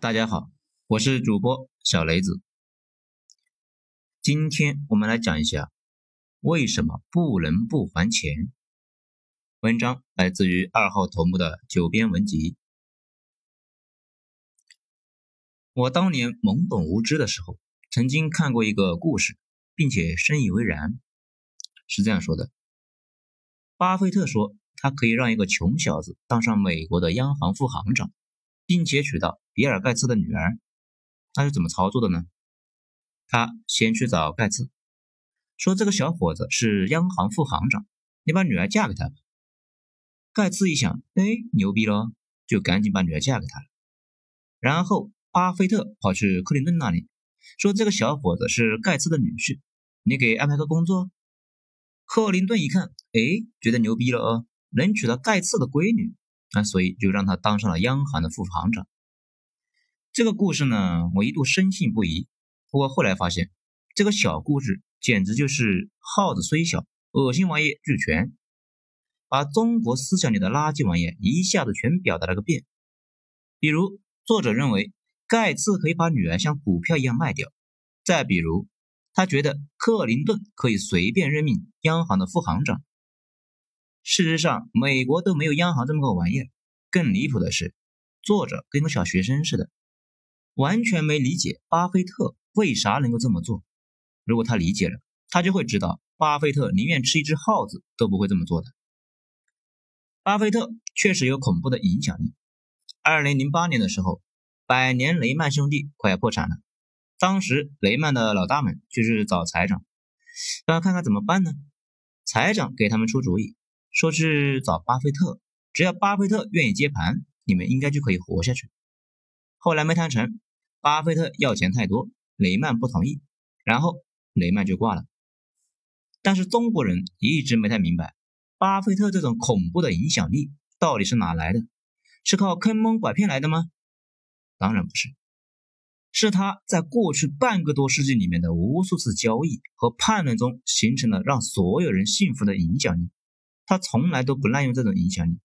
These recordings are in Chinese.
大家好，我是主播小雷子。今天我们来讲一下为什么不能不还钱。文章来自于二号头目的九编文集。我当年懵懂无知的时候，曾经看过一个故事，并且深以为然。是这样说的：巴菲特说，他可以让一个穷小子当上美国的央行副行长，并且娶到比尔盖茨的女儿。他是怎么操作的呢？他先去找盖茨，说这个小伙子是央行副行长，你把女儿嫁给他吧。盖茨一想，哎，牛逼了，就赶紧把女儿嫁给他了。然后巴菲特跑去克林顿那里，说这个小伙子是盖茨的女婿，你给安排个工作。克林顿一看，哎，觉得牛逼了啊，能娶到盖茨的闺女，那，所以就让他当上了央行的副行长。这个故事呢，我一度深信不疑。不过后来发现，这个小故事简直就是耗子虽小，恶心玩意俱全，把中国思想里的垃圾玩意一下子全表达了个遍。比如，作者认为盖茨可以把女儿像股票一样卖掉；再比如，他觉得克林顿可以随便任命央行的副行长。事实上，美国都没有央行这么个玩意儿。更离谱的是，作者跟个小学生似的，完全没理解巴菲特。为啥能够这么做？如果他理解了，他就会知道，巴菲特宁愿吃一只耗子都不会这么做的。巴菲特确实有恐怖的影响力。二零零八年的时候，百年雷曼兄弟快要破产了，当时雷曼的老大们就是找财长，让看看怎么办呢？财长给他们出主意，说是找巴菲特，只要巴菲特愿意接盘，你们应该就可以活下去。后来没谈成，巴菲特要钱太多。雷曼不同意，然后雷曼就挂了。但是中国人一直没太明白，巴菲特这种恐怖的影响力到底是哪来的？是靠坑蒙拐骗来的吗？当然不是，是他在过去半个多世纪里面的无数次交易和判断中形成了让所有人信服的影响力。他从来都不滥用这种影响力，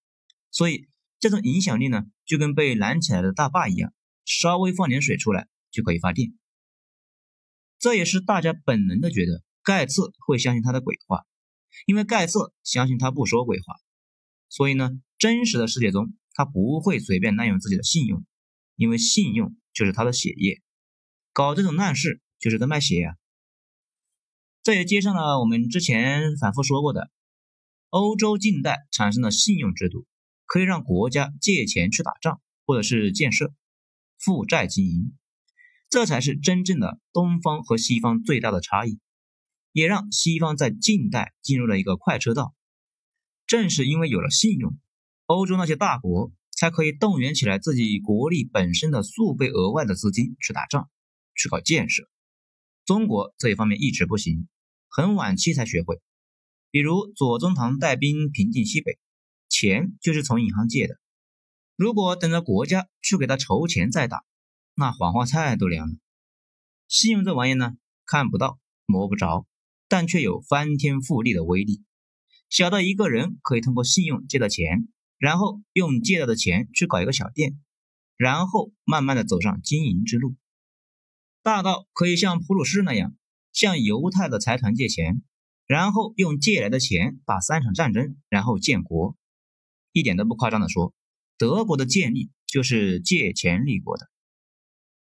所以这种影响力呢，就跟被拦起来的大坝一样，稍微放点水出来就可以发电。这也是大家本能的觉得盖茨会相信他的鬼话，因为盖茨相信他不说鬼话，所以呢，真实的世界中他不会随便滥用自己的信用，因为信用就是他的血液，搞这种烂事就是在卖血呀。这也接上了我们之前反复说过的，欧洲近代产生的信用制度，可以让国家借钱去打仗或者是建设，负债经营。这才是真正的东方和西方最大的差异，也让西方在近代进入了一个快车道。正是因为有了信用，欧洲那些大国才可以动员起来自己国力本身的数倍额外的资金去打仗、去搞建设。中国这一方面一直不行，很晚期才学会。比如左宗棠带兵平定西北，钱就是从银行借的。如果等着国家去给他筹钱再打，那黄花菜都凉了。信用这玩意呢，看不到摸不着，但却有翻天覆地的威力。小到一个人可以通过信用借到钱，然后用借到的钱去搞一个小店，然后慢慢的走上经营之路；大到可以像普鲁士那样，向犹太的财团借钱，然后用借来的钱打三场战争，然后建国。一点都不夸张的说，德国的建立就是借钱立国的。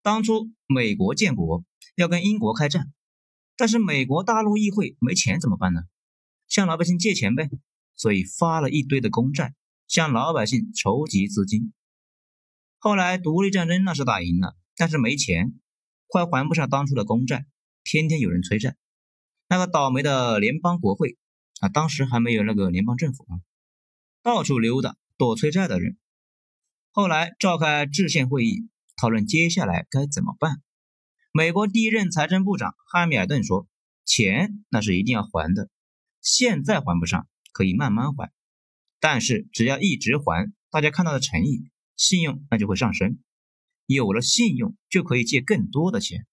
当初美国建国要跟英国开战，但是美国大陆议会没钱怎么办呢？向老百姓借钱呗，所以发了一堆的公债，向老百姓筹集资金。后来独立战争那是打赢了，但是没钱，快还不上当初的公债，天天有人催债。那个倒霉的联邦国会啊，当时还没有那个联邦政府啊，到处溜达躲催债的人。后来召开制宪会议。讨论接下来该怎么办。美国第一任财政部长汉密尔顿说：“钱那是一定要还的，现在还不上可以慢慢还，但是只要一直还，大家看到的诚意，信用那就会上升。有了信用，就可以借更多的钱。”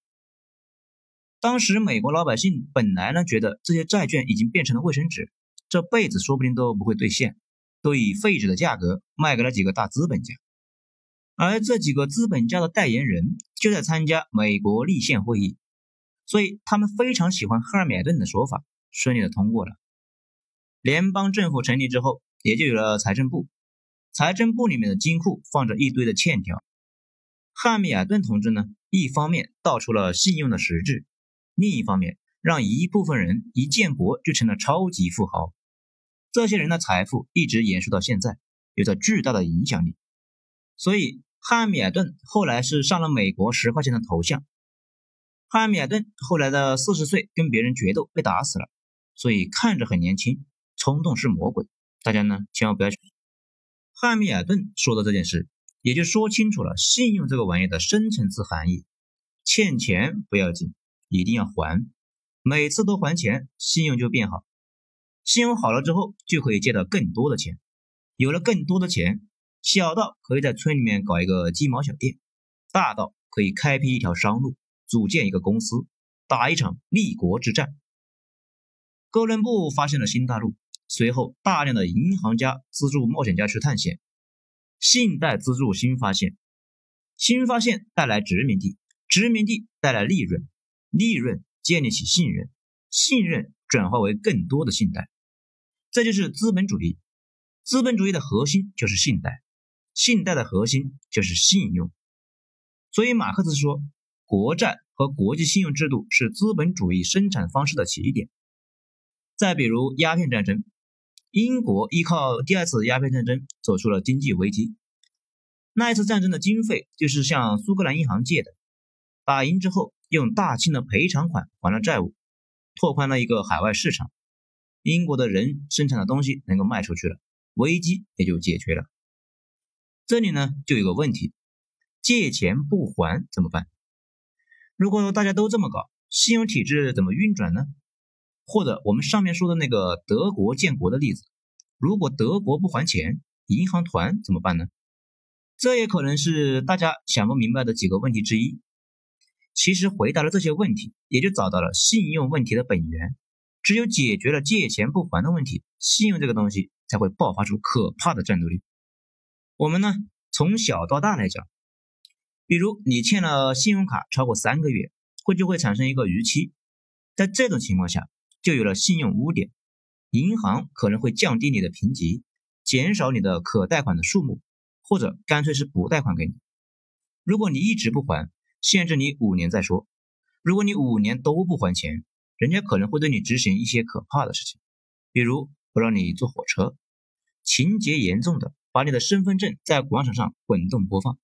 当时美国老百姓本来呢觉得这些债券已经变成了卫生纸，这辈子说不定都不会兑现，都以废纸的价格卖给了几个大资本家。而这几个资本家的代言人就在参加美国立宪会议，所以他们非常喜欢赫尔米顿的说法，顺利的通过了。联邦政府成立之后，也就有了财政部。财政部里面的金库放着一堆的欠条。汉密尔顿同志呢，一方面道出了信用的实质，另一方面让一部分人一建国就成了超级富豪。这些人的财富一直延续到现在，有着巨大的影响力。所以汉密尔顿后来是上了美国十块钱的头像。汉密尔顿后来的四十岁跟别人决斗被打死了，所以看着很年轻。冲动是魔鬼，大家呢千万不要去。汉密尔顿说的这件事，也就说清楚了信用这个玩意的深层次含义。欠钱不要紧，一定要还，每次都还钱，信用就变好。信用好了之后，就可以借到更多的钱。有了更多的钱，小到可以在村里面搞一个鸡毛小店，大到可以开辟一条商路，组建一个公司，打一场立国之战。哥伦布发现了新大陆。随后，大量的银行家资助冒险家去探险，信贷资助新发现，新发现带来殖民地，殖民地带来利润，利润建立起信任，信任转化为更多的信贷，这就是资本主义。资本主义的核心就是信贷，信贷的核心就是信用。所以，马克思说，国债和国际信用制度是资本主义生产方式的起点。再比如鸦片战争。英国依靠第二次鸦片战争走出了经济危机。那一次战争的经费就是向苏格兰银行借的，打赢之后用大清的赔偿款还了债务，拓宽了一个海外市场。英国的人生产的东西能够卖出去了，危机也就解决了。这里呢就有个问题：借钱不还怎么办？如果大家都这么搞，信用体制怎么运转呢？或者我们上面说的那个德国建国的例子，如果德国不还钱，银行团怎么办呢？这也可能是大家想不明白的几个问题之一。其实回答了这些问题，也就找到了信用问题的本源。只有解决了借钱不还的问题，信用这个东西才会爆发出可怕的战斗力。我们呢，从小到大来讲，比如你欠了信用卡超过三个月，会就会产生一个逾期，在这种情况下。就有了信用污点，银行可能会降低你的评级，减少你的可贷款的数目，或者干脆是补贷款给你。如果你一直不还，限制你五年再说。如果你五年都不还钱，人家可能会对你执行一些可怕的事情，比如不让你坐火车，情节严重的把你的身份证在广场上滚动播放。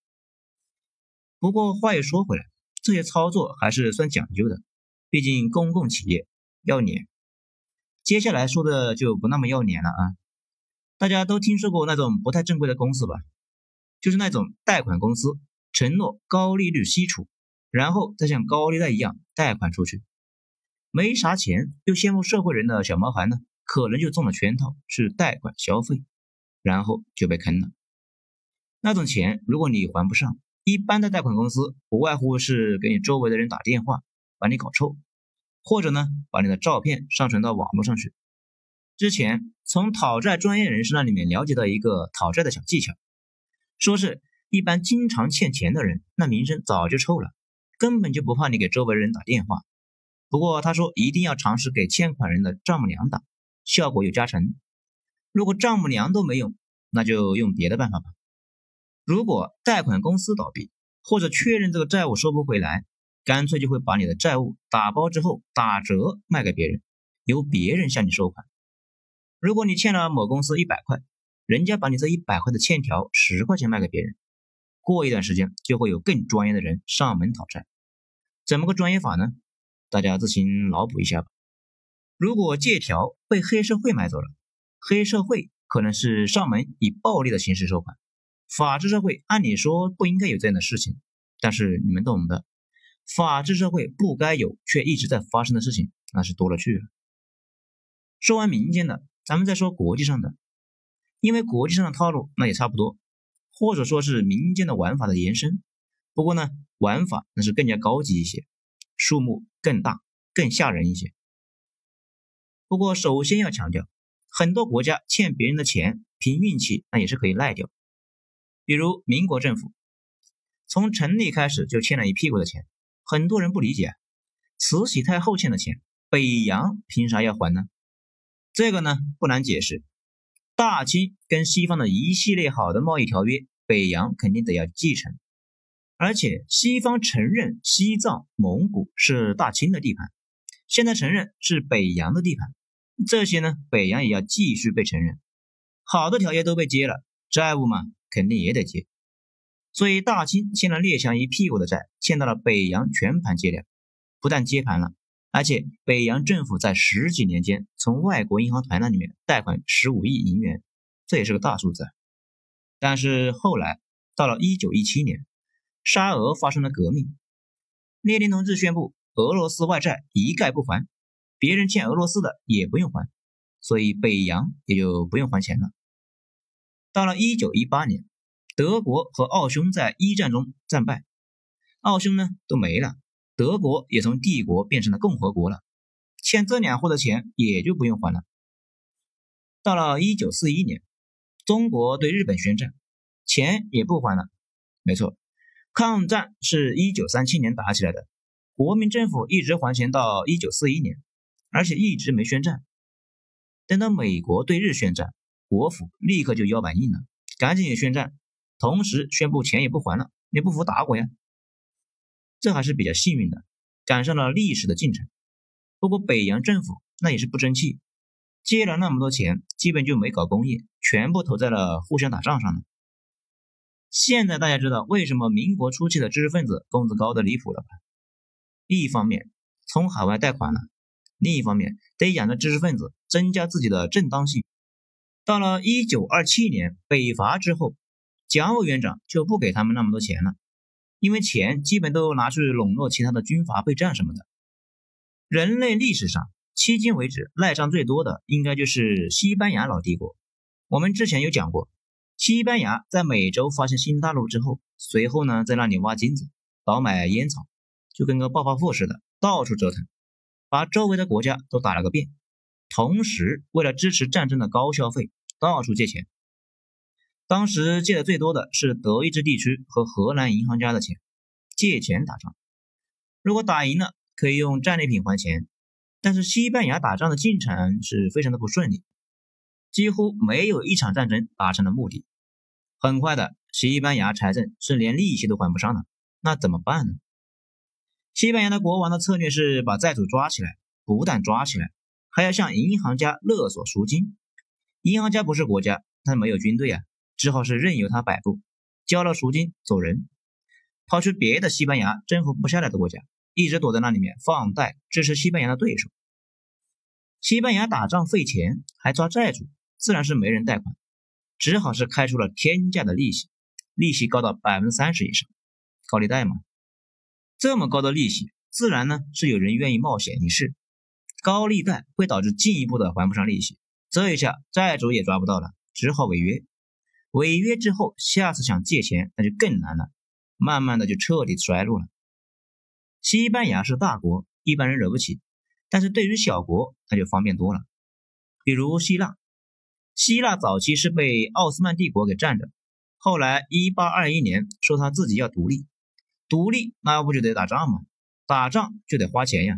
不过话又说回来，这些操作还是算讲究的，毕竟公共企业。要脸，接下来说的就不那么要脸了啊！大家都听说过那种不太正规的公司吧？就是那种贷款公司，承诺高利率息储，然后再像高利贷一样贷款出去，没啥钱又羡慕社会人的小毛孩呢，可能就中了圈套，是贷款消费，然后就被坑了。那种钱如果你还不上，一般的贷款公司不外乎是给你周围的人打电话，把你搞臭。或者呢，把你的照片上传到网络上去。之前从讨债专业人士那里面了解到一个讨债的小技巧，说是一般经常欠钱的人，那名声早就臭了，根本就不怕你给周围人打电话。不过他说一定要尝试给欠款人的丈母娘打，效果有加成。如果丈母娘都没用，那就用别的办法吧。如果贷款公司倒闭，或者确认这个债务收不回来。干脆就会把你的债务打包之后打折卖给别人，由别人向你收款。如果你欠了某公司一百块，人家把你这一百块的欠条十块钱卖给别人，过一段时间就会有更专业的人上门讨债。怎么个专业法呢？大家自行脑补一下吧。如果借条被黑社会买走了，黑社会可能是上门以暴力的形式收款。法治社会按理说不应该有这样的事情，但是你们懂的。法治社会不该有却一直在发生的事情，那是多了去了。说完民间的，咱们再说国际上的，因为国际上的套路那也差不多，或者说是民间的玩法的延伸。不过呢，玩法那是更加高级一些，数目更大，更吓人一些。不过首先要强调，很多国家欠别人的钱，凭运气那也是可以赖掉。比如民国政府从成立开始就欠了一屁股的钱，很多人不理解，慈禧太后欠的钱，北洋凭啥要还呢？这个呢不难解释，大清跟西方的一系列好的贸易条约，北洋肯定得要继承，而且西方承认西藏、蒙古是大清的地盘，现在承认是北洋的地盘，这些呢北洋也要继续被承认，好的条约都被接了，债务嘛肯定也得接。所以，大清欠了列强一屁股的债，欠到了北洋全盘接了，不但接盘了，而且北洋政府在十几年间从外国银行团那里面贷款十五亿银元，这也是个大数字。但是后来到了一九一七年，沙俄发生了革命，列宁同志宣布俄罗斯外债一概不还，别人欠俄罗斯的也不用还，所以北洋也就不用还钱了。到了一九一八年。德国和奥匈在一战中战败，奥匈呢都没了，德国也从帝国变成了共和国了，欠这两户的钱也就不用还了。到了一九四一年，中国对日本宣战，钱也不还了。没错，抗战是一九三七年打起来的，国民政府一直还钱到一九四一年，而且一直没宣战。等到美国对日宣战，国府立刻就腰板硬了，赶紧也宣战。同时宣布钱也不还了，你不服打我呀！这还是比较幸运的，赶上了历史的进程。不过北洋政府那也是不争气，借了那么多钱，基本就没搞工业，全部投在了互相打仗上了。现在大家知道为什么民国初期的知识分子工资高的离谱了吧？一方面从海外贷款了，另一方面得养着知识分子，增加自己的正当性。到了一九二七年北伐之后。蒋委员长就不给他们那么多钱了，因为钱基本都拿去笼络其他的军阀备战什么的。人类历史上迄今为止赖账最多的，应该就是西班牙老帝国。我们之前有讲过，西班牙在美洲发现新大陆之后，随后呢在那里挖金子、倒买烟草，就跟个暴发户似的，到处折腾，把周围的国家都打了个遍。同时，为了支持战争的高消费，到处借钱。当时借的最多的是德意志地区和荷兰银行家的钱，借钱打仗。如果打赢了，可以用战利品还钱。但是西班牙打仗的进程是非常的不顺利，几乎没有一场战争达成了目的。很快的，西班牙财政是连利息都还不上了，那怎么办呢？西班牙的国王的策略是把债主抓起来，不但抓起来，还要向银行家勒索赎金。银行家不是国家，他没有军队啊。只好是任由他摆布，交了赎金走人，跑去别的西班牙征服不下来的国家，一直躲在那里面放贷支持西班牙的对手。西班牙打仗费钱，还抓债主，自然是没人贷款，只好是开出了天价的利息，利息高到百分之三十以上，高利贷嘛。这么高的利息，自然呢是有人愿意冒险一试。高利贷会导致进一步的还不上利息，这一下债主也抓不到了，只好违约。违约之后，下次想借钱那就更难了，慢慢的就彻底衰落了。西班牙是大国，一般人惹不起，但是对于小国那就方便多了。比如希腊，希腊早期是被奥斯曼帝国给占着，后来一八二一年说他自己要独立，独立那不就得打仗吗？打仗就得花钱呀，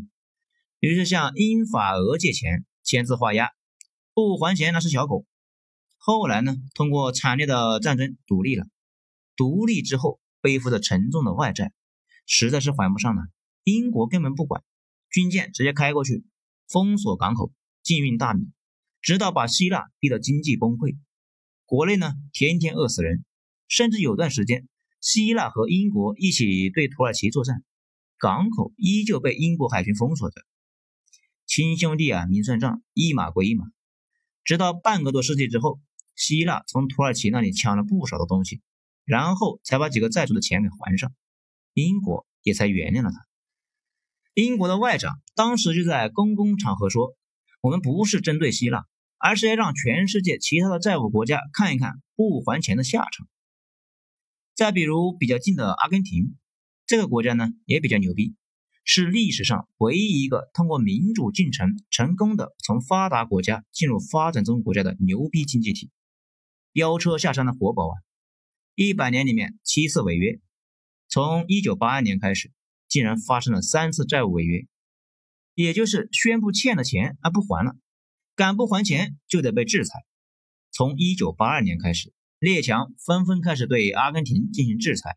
于是向英法俄借钱，签字画押，不还钱那是小狗。后来呢？通过惨烈的战争独立了。独立之后，背负着沉重的外债，实在是还不上了。英国根本不管，军舰直接开过去，封锁港口，禁运大米，直到把希腊逼得经济崩溃。国内呢，天天饿死人，甚至有段时间，希腊和英国一起对土耳其作战，港口依旧被英国海军封锁着。亲兄弟啊，明算账，一码归一码。直到半个多世纪之后。希腊从土耳其那里抢了不少的东西，然后才把几个债主的钱给还上，英国也才原谅了他。英国的外长当时就在公共场合说：“我们不是针对希腊，而是要让全世界其他的债务国家看一看不还钱的下场。”再比如比较近的阿根廷，这个国家呢也比较牛逼，是历史上唯一一个通过民主进程成功的从发达国家进入发展中国家的牛逼经济体。飙车下山的活宝啊！一百年里面七次违约，从一九八二年开始，竟然发生了三次债务违约，也就是宣布欠的钱啊不还了，敢不还钱就得被制裁。从一九八二年开始，列强纷纷开始对阿根廷进行制裁，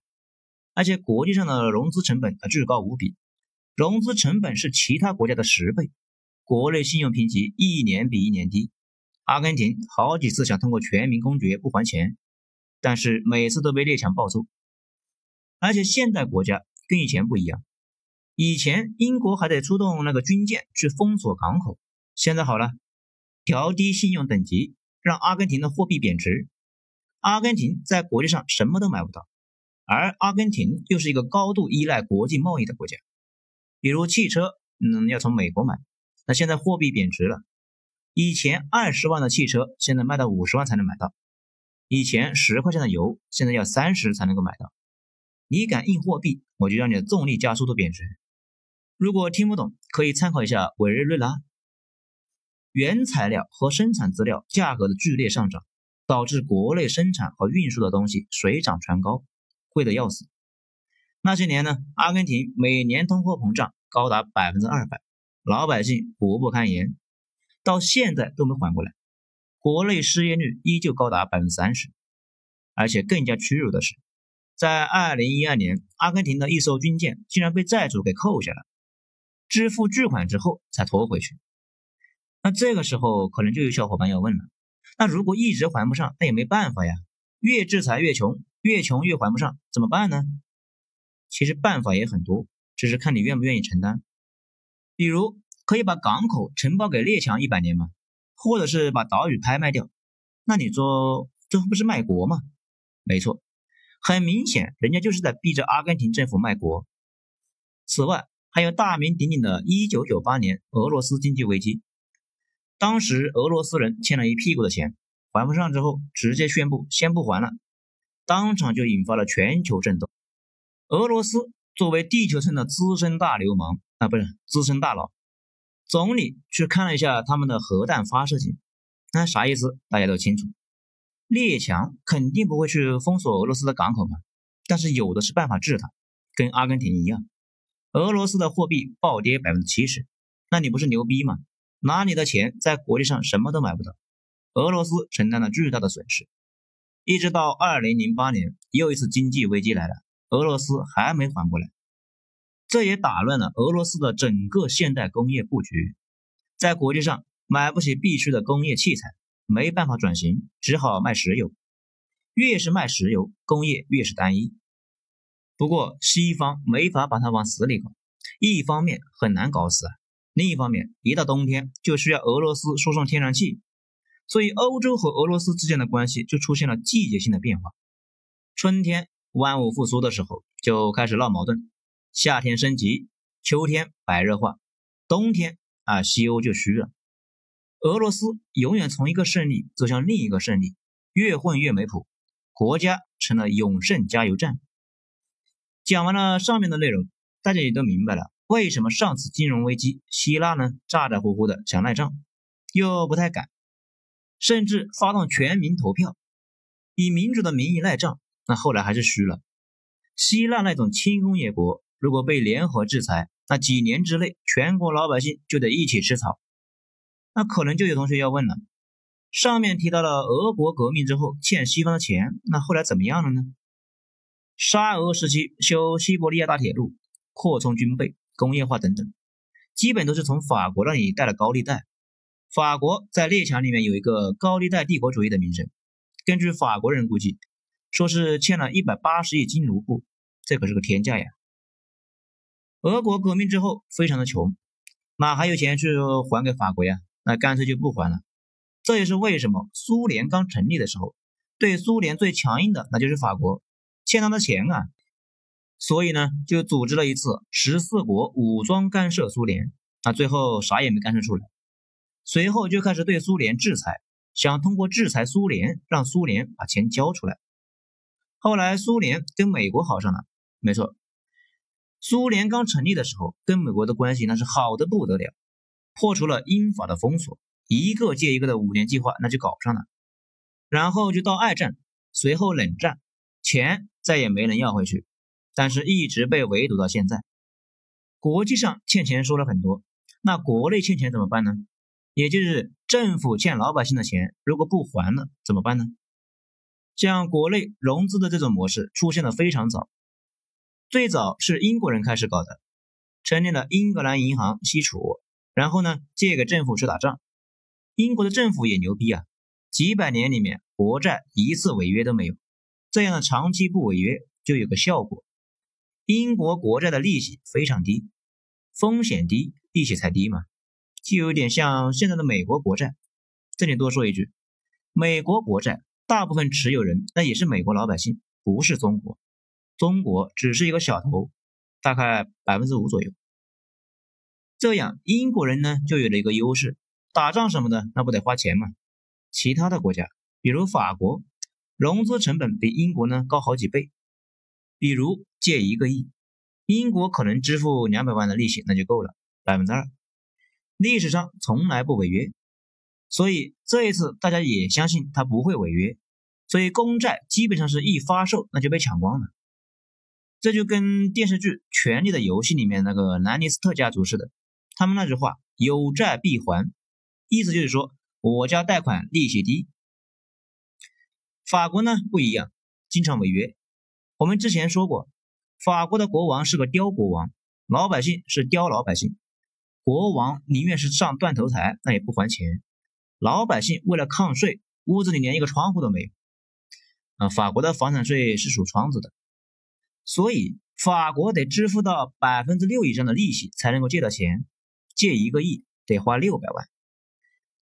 而且国际上的融资成本啊至高无比，融资成本是其他国家的十倍，国内信用评级一年比一年低。阿根廷好几次想通过全民公决不还钱，但是每次都被列强暴揍。而且现代国家跟以前不一样，以前英国还得出动那个军舰去封锁港口，现在好了，调低信用等级，让阿根廷的货币贬值。阿根廷在国际上什么都买不到，而阿根廷又是一个高度依赖国际贸易的国家，比如汽车，嗯，要从美国买，那现在货币贬值了，以前二十万的汽车现在卖到五十万才能买到，以前十块钱的油现在要三十才能够买到。你敢印货币，我就让你的重力加速度贬值。如果听不懂，可以参考一下委内瑞拉。原材料和生产资料价格的剧烈上涨，导致国内生产和运输的东西水涨船高，贵得要死。那些年呢，阿根廷每年通货膨胀高达百分之二百，老百姓苦不堪言，到现在都没缓过来。国内失业率依旧高达百分之三十，而且更加屈辱的是。在二零一二年，阿根廷的一艘军舰竟然被债主给扣下了，支付巨款之后才拖回去。那这个时候，可能就有小伙伴要问了：那如果一直还不上，那也没办法呀，越制裁越穷，越穷越还不上，怎么办呢？其实办法也很多，只是看你愿不愿意承担。比如可以把港口承包给列强一百年吗？或者是把岛屿拍卖掉？那你说这不是卖国吗？没错。很明显，人家就是在逼着阿根廷政府卖国。此外，还有大名鼎鼎的1998年俄罗斯经济危机，当时俄罗斯人欠了一屁股的钱，还不上之后，直接宣布先不还了，当场就引发了全球震动。俄罗斯作为地球村的资深大流氓啊，不是资深大佬，总理去看了一下他们的核弹发射井，那啥意思？大家都清楚。列强肯定不会去封锁俄罗斯的港口嘛，但是有的是办法治它，跟阿根廷一样，俄罗斯的货币暴跌百分之七十，那你不是牛逼吗？拿你的钱在国际上什么都买不到，俄罗斯承担了巨大的损失，一直到二零零八年又一次经济危机来了，俄罗斯还没缓过来，这也打乱了俄罗斯的整个现代工业布局，在国际上买不起必须的工业器材。没办法转型，只好卖石油。越是卖石油，工业越是单一。不过西方没法把它往死里搞，一方面很难搞死，另一方面一到冬天就需要俄罗斯输送天然气，所以欧洲和俄罗斯之间的关系就出现了季节性的变化。春天万物复苏的时候就开始闹矛盾，夏天升级，秋天白热化，冬天啊西欧就虚了。俄罗斯永远从一个胜利走向另一个胜利，越混越没谱，国家成了永胜加油站。讲完了上面的内容，大家也都明白了为什么上次金融危机希腊呢咋咋呼呼的想赖账，又不太敢，甚至发动全民投票，以民主的名义赖账，那后来还是虚了。希腊那种轻工业国，如果被联合制裁，那几年之内全国老百姓就得一起吃草。那可能就有同学要问了，上面提到了俄国革命之后欠西方的钱，那后来怎么样了呢？沙俄时期修西伯利亚大铁路、扩充军备、工业化等等，基本都是从法国那里贷了高利贷。法国在列强里面有一个高利贷帝国主义的名声，根据法国人估计，说是欠了一百八十亿金卢布，这可是个天价呀。俄国革命之后非常的穷，哪还有钱去还给法国呀？那干脆就不还了，这也是为什么苏联刚成立的时候，对苏联最强硬的那就是法国，欠他的钱啊，所以呢就组织了一次十四国武装干涉苏联，那最后啥也没干涉出来，随后就开始对苏联制裁，想通过制裁苏联让苏联把钱交出来。后来苏联跟美国好上了，没错，苏联刚成立的时候跟美国的关系那是好的不得了。破除了英法的封锁，一个接一个的五年计划那就搞上了，然后就到二战，随后冷战，钱再也没能要回去，但是一直被围堵到现在。国际上欠钱说了很多，那国内欠钱怎么办呢？也就是政府欠老百姓的钱，如果不还了怎么办呢？像国内融资的这种模式出现的非常早，最早是英国人开始搞的，成立了英格兰银行西储，然后呢借给政府去打仗。英国的政府也牛逼啊，几百年里面国债一次违约都没有，这样的长期不违约就有个效果，英国国债的利息非常低，风险低，利息才低嘛，就有点像现在的美国国债。这里多说一句，美国国债。大部分持有人那也是美国老百姓，不是中国，中国只是一个小头，大概百分之五左右。这样英国人呢就有了一个优势，打仗什么的那不得花钱吗？其他的国家，比如法国，融资成本比英国呢高好几倍。比如借一个亿，英国可能支付两百万的利息那就够了，百分之二，历史上从来不违约。所以这一次大家也相信他不会违约。所以公债基本上是一发售那就被抢光了，这就跟电视剧《权力的游戏》里面那个兰尼斯特家族似的，他们那句话“有债必还”，意思就是说我家贷款利息低。法国呢不一样，经常违约。我们之前说过，法国的国王是个刁国王，老百姓是刁老百姓，国王宁愿是上断头台，那也不还钱。老百姓为了抗税，屋子里连一个窗户都没有。啊，法国的房产税是数窗子的，所以法国得支付到百分之六以上的利息才能够借到钱，借一个亿得花六百万，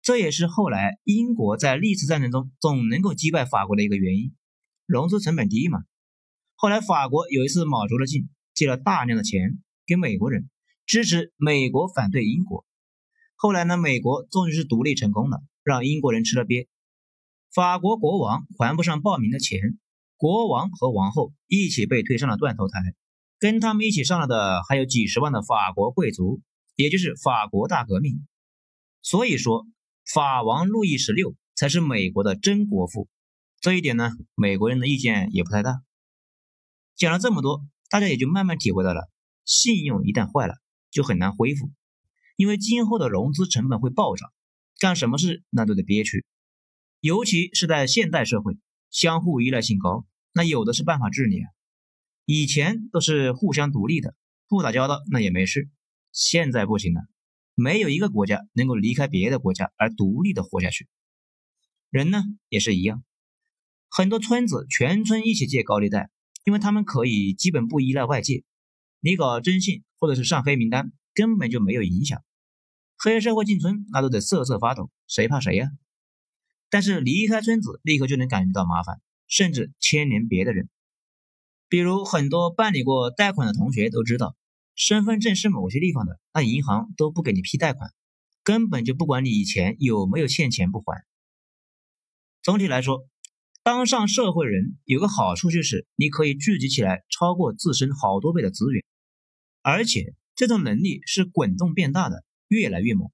这也是后来英国在历次战争中总能够击败法国的一个原因，融资成本低嘛。后来法国有一次卯足了劲，借了大量的钱给美国人，支持美国反对英国，后来呢，美国终于是独立成功了，让英国人吃了瘪。法国国王还不上报名的钱，国王和王后一起被推上了断头台，跟他们一起上了的还有几十万的法国贵族，也就是法国大革命。所以说，法王路易十六才是美国的真国父。这一点呢，美国人的意见也不太大。讲了这么多，大家也就慢慢体会到了，信用一旦坏了，就很难恢复，因为今后的融资成本会暴涨，干什么事那都得憋屈。尤其是在现代社会，相互依赖性高，那有的是办法治理。以前都是互相独立的，不打交道那也没事。现在不行了，没有一个国家能够离开别的国家而独立的活下去。人呢也是一样，很多村子全村一起借高利贷，因为他们可以基本不依赖外界。你搞征信或者是上黑名单，根本就没有影响。黑社会进村那都得瑟瑟发抖，谁怕谁呀？但是离开村子，立刻就能感觉到麻烦，甚至牵连别的人。比如很多办理过贷款的同学都知道，身份证是某些地方的，那银行都不给你批贷款，根本就不管你以前有没有欠钱不还。总体来说，当上社会人有个好处就是你可以聚集起来超过自身好多倍的资源，而且这种能力是滚动变大的，越来越猛。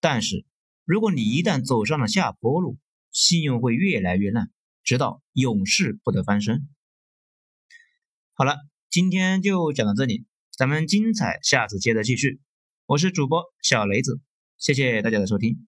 但是如果你一旦走上了下坡路，信用会越来越烂，直到永世不得翻身。好了，今天就讲到这里，咱们精彩下次接着继续。我是主播小雷子，谢谢大家的收听。